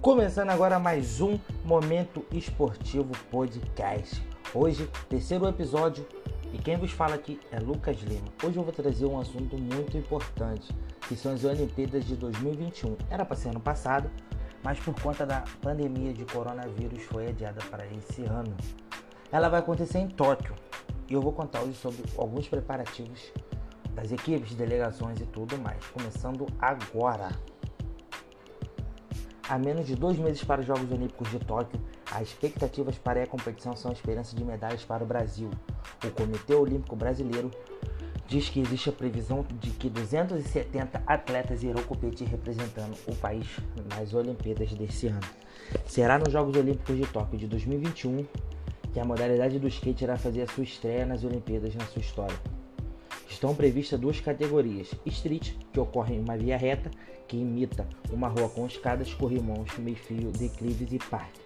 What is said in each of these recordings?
Começando agora mais um Momento Esportivo Podcast. Hoje, terceiro episódio, e quem vos fala aqui é Lucas Lima. Hoje eu vou trazer um assunto muito importante, que são as Olimpíadas de 2021. Era para ser ano passado, mas por conta da pandemia de coronavírus foi adiada para esse ano. Ela vai acontecer em Tóquio, e eu vou contar hoje sobre alguns preparativos das equipes, delegações e tudo mais, começando agora. A menos de dois meses para os Jogos Olímpicos de Tóquio, as expectativas para a competição são a esperança de medalhas para o Brasil. O Comitê Olímpico Brasileiro diz que existe a previsão de que 270 atletas irão competir representando o país nas Olimpíadas desse ano. Será nos Jogos Olímpicos de Tóquio de 2021 que a modalidade do skate irá fazer a sua estreia nas Olimpíadas na sua história. Estão previstas duas categorias: street, que ocorre em uma via reta, que imita uma rua com escadas, corrimãos, meio-fio, declives e parque,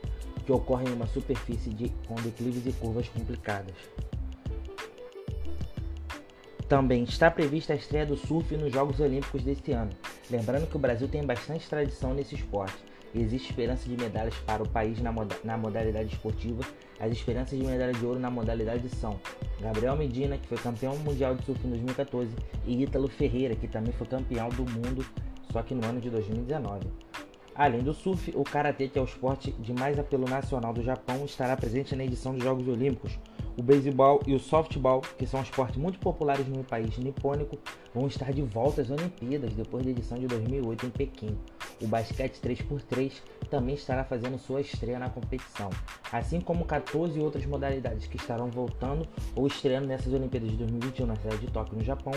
que ocorre em uma superfície de, com declives e curvas complicadas. Também está prevista a estreia do surf nos Jogos Olímpicos deste ano. Lembrando que o Brasil tem bastante tradição nesse esporte Existe esperança de medalhas para o país na, moda na modalidade esportiva. As esperanças de medalha de ouro na modalidade são Gabriel Medina, que foi campeão mundial de surf em 2014, e Ítalo Ferreira, que também foi campeão do mundo, só que no ano de 2019. Além do surf, o karatê, que é o esporte de mais apelo nacional do Japão, estará presente na edição dos Jogos Olímpicos. O beisebol e o softball, que são esportes muito populares no país nipônico, vão estar de volta às Olimpíadas depois da edição de 2008 em Pequim. O basquete 3x3 também estará fazendo sua estreia na competição, assim como 14 outras modalidades que estarão voltando ou estreando nessas Olimpíadas de 2021 na cidade de Tóquio, no Japão.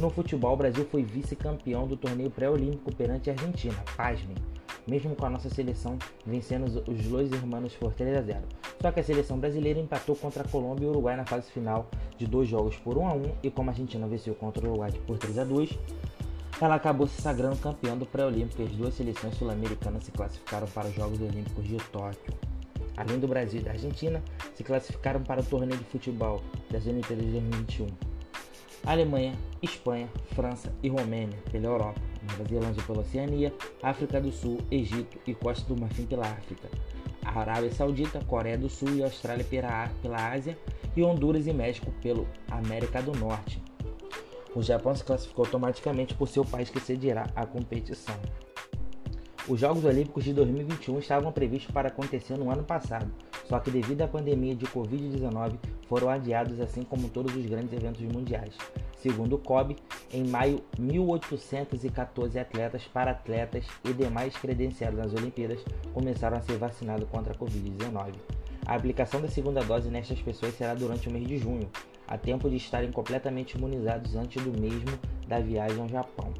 No futebol, o Brasil foi vice-campeão do torneio pré-olímpico perante a Argentina. Pasmem! Mesmo com a nossa seleção vencendo os Los Hermanos por 3 a 0. Só que a seleção brasileira empatou contra a Colômbia e o Uruguai na fase final de dois jogos por 1 a 1 e como a Argentina venceu contra o Uruguai por 3 a 2, ela acabou se sagrando campeã do pré-olímpico as duas seleções sul-americanas se classificaram para os Jogos Olímpicos de Tóquio. Além do Brasil e da Argentina, se classificaram para o torneio de futebol das Olimpíadas de 2021. Alemanha, Espanha, França e Romênia pela Europa, Nova Zelândia pela Oceania, África do Sul, Egito e Costa do Marfim pela África, a Arábia Saudita, Coreia do Sul e Austrália pela, pela Ásia e Honduras e México pela América do Norte. O Japão se classificou automaticamente por ser o país que cedirá a competição. Os Jogos Olímpicos de 2021 estavam previstos para acontecer no ano passado, só que devido à pandemia de Covid-19 foram adiados assim como todos os grandes eventos mundiais. Segundo o COB, em maio, 1.814 atletas, para-atletas e demais credenciados nas Olimpíadas começaram a ser vacinados contra a Covid-19. A aplicação da segunda dose nestas pessoas será durante o mês de junho, a tempo de estarem completamente imunizados antes do mesmo da viagem ao Japão.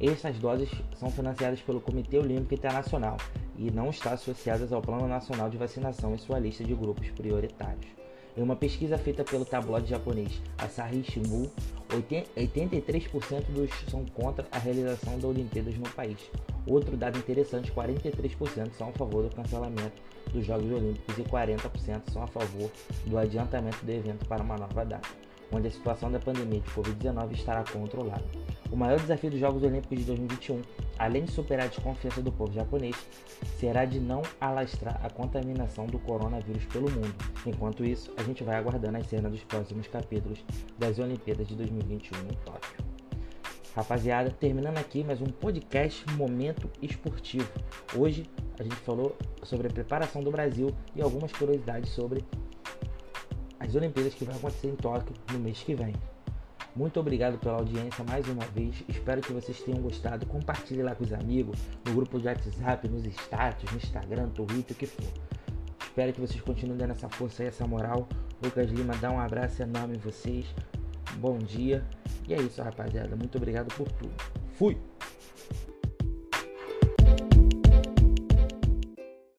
Estas doses são financiadas pelo Comitê Olímpico Internacional e não estão associadas ao Plano Nacional de Vacinação em sua lista de grupos prioritários. Em uma pesquisa feita pelo tabloide japonês Asahi Shimbun, 83% dos são contra a realização das Olimpíadas no país. Outro dado interessante, 43% são a favor do cancelamento dos Jogos Olímpicos e 40% são a favor do adiantamento do evento para uma nova data, onde a situação da pandemia de Covid-19 estará controlada. O maior desafio dos Jogos Olímpicos de 2021, além de superar a desconfiança do povo japonês, será de não alastrar a contaminação do coronavírus pelo mundo. Enquanto isso, a gente vai aguardando as cenas dos próximos capítulos das Olimpíadas de 2021 em Tóquio. Rapaziada, terminando aqui mais um podcast Momento Esportivo. Hoje a gente falou sobre a preparação do Brasil e algumas curiosidades sobre as Olimpíadas que vão acontecer em Tóquio no mês que vem. Muito obrigado pela audiência mais uma vez. Espero que vocês tenham gostado. Compartilhe lá com os amigos, no grupo de WhatsApp, nos status, no Instagram, Twitter, o que for. Espero que vocês continuem dando essa força e essa moral. Lucas Lima dá um abraço enorme em vocês. Bom dia. E é isso, rapaziada. Muito obrigado por tudo. Fui!